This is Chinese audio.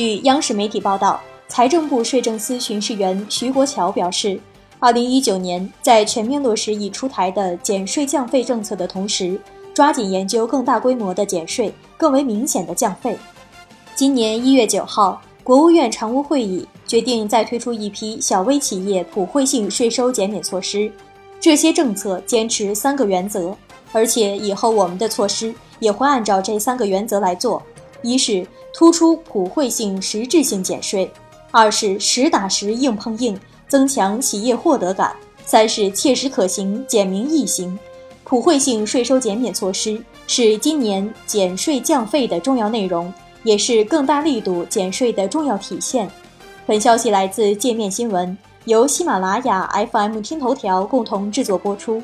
据央视媒体报道，财政部税政司巡视员徐国桥表示，二零一九年在全面落实已出台的减税降费政策的同时，抓紧研究更大规模的减税、更为明显的降费。今年一月九号，国务院常务会议决定再推出一批小微企业普惠性税收减免措施，这些政策坚持三个原则，而且以后我们的措施也会按照这三个原则来做：一是突出普惠性、实质性减税；二是实打实硬碰硬，增强企业获得感；三是切实可行、简明易行。普惠性税收减免措施是今年减税降费的重要内容，也是更大力度减税的重要体现。本消息来自界面新闻，由喜马拉雅 FM、听头条共同制作播出。